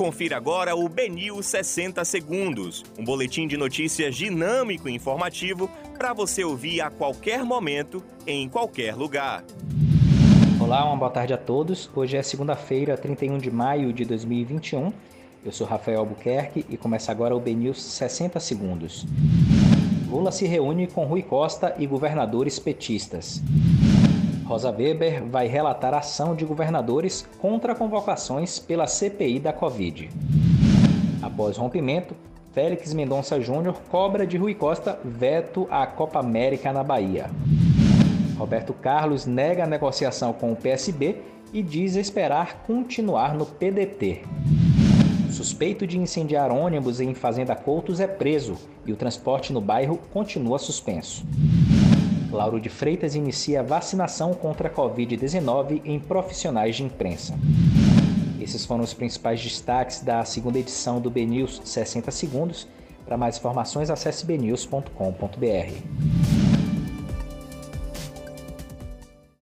Confira agora o Benil 60 Segundos, um boletim de notícias dinâmico e informativo para você ouvir a qualquer momento, em qualquer lugar. Olá, uma boa tarde a todos. Hoje é segunda-feira, 31 de maio de 2021. Eu sou Rafael Albuquerque e começa agora o BNews 60 Segundos. Lula se reúne com Rui Costa e governadores petistas. Rosa Weber vai relatar ação de governadores contra convocações pela CPI da Covid. Após rompimento, Félix Mendonça Júnior cobra de Rui Costa veto à Copa América na Bahia. Roberto Carlos nega a negociação com o PSB e diz esperar continuar no PDT. Suspeito de incendiar ônibus em Fazenda Coutos é preso e o transporte no bairro continua suspenso. Lauro de Freitas inicia vacinação contra a Covid-19 em profissionais de imprensa. Esses foram os principais destaques da segunda edição do BNews 60 Segundos. Para mais informações, acesse bnews.com.br.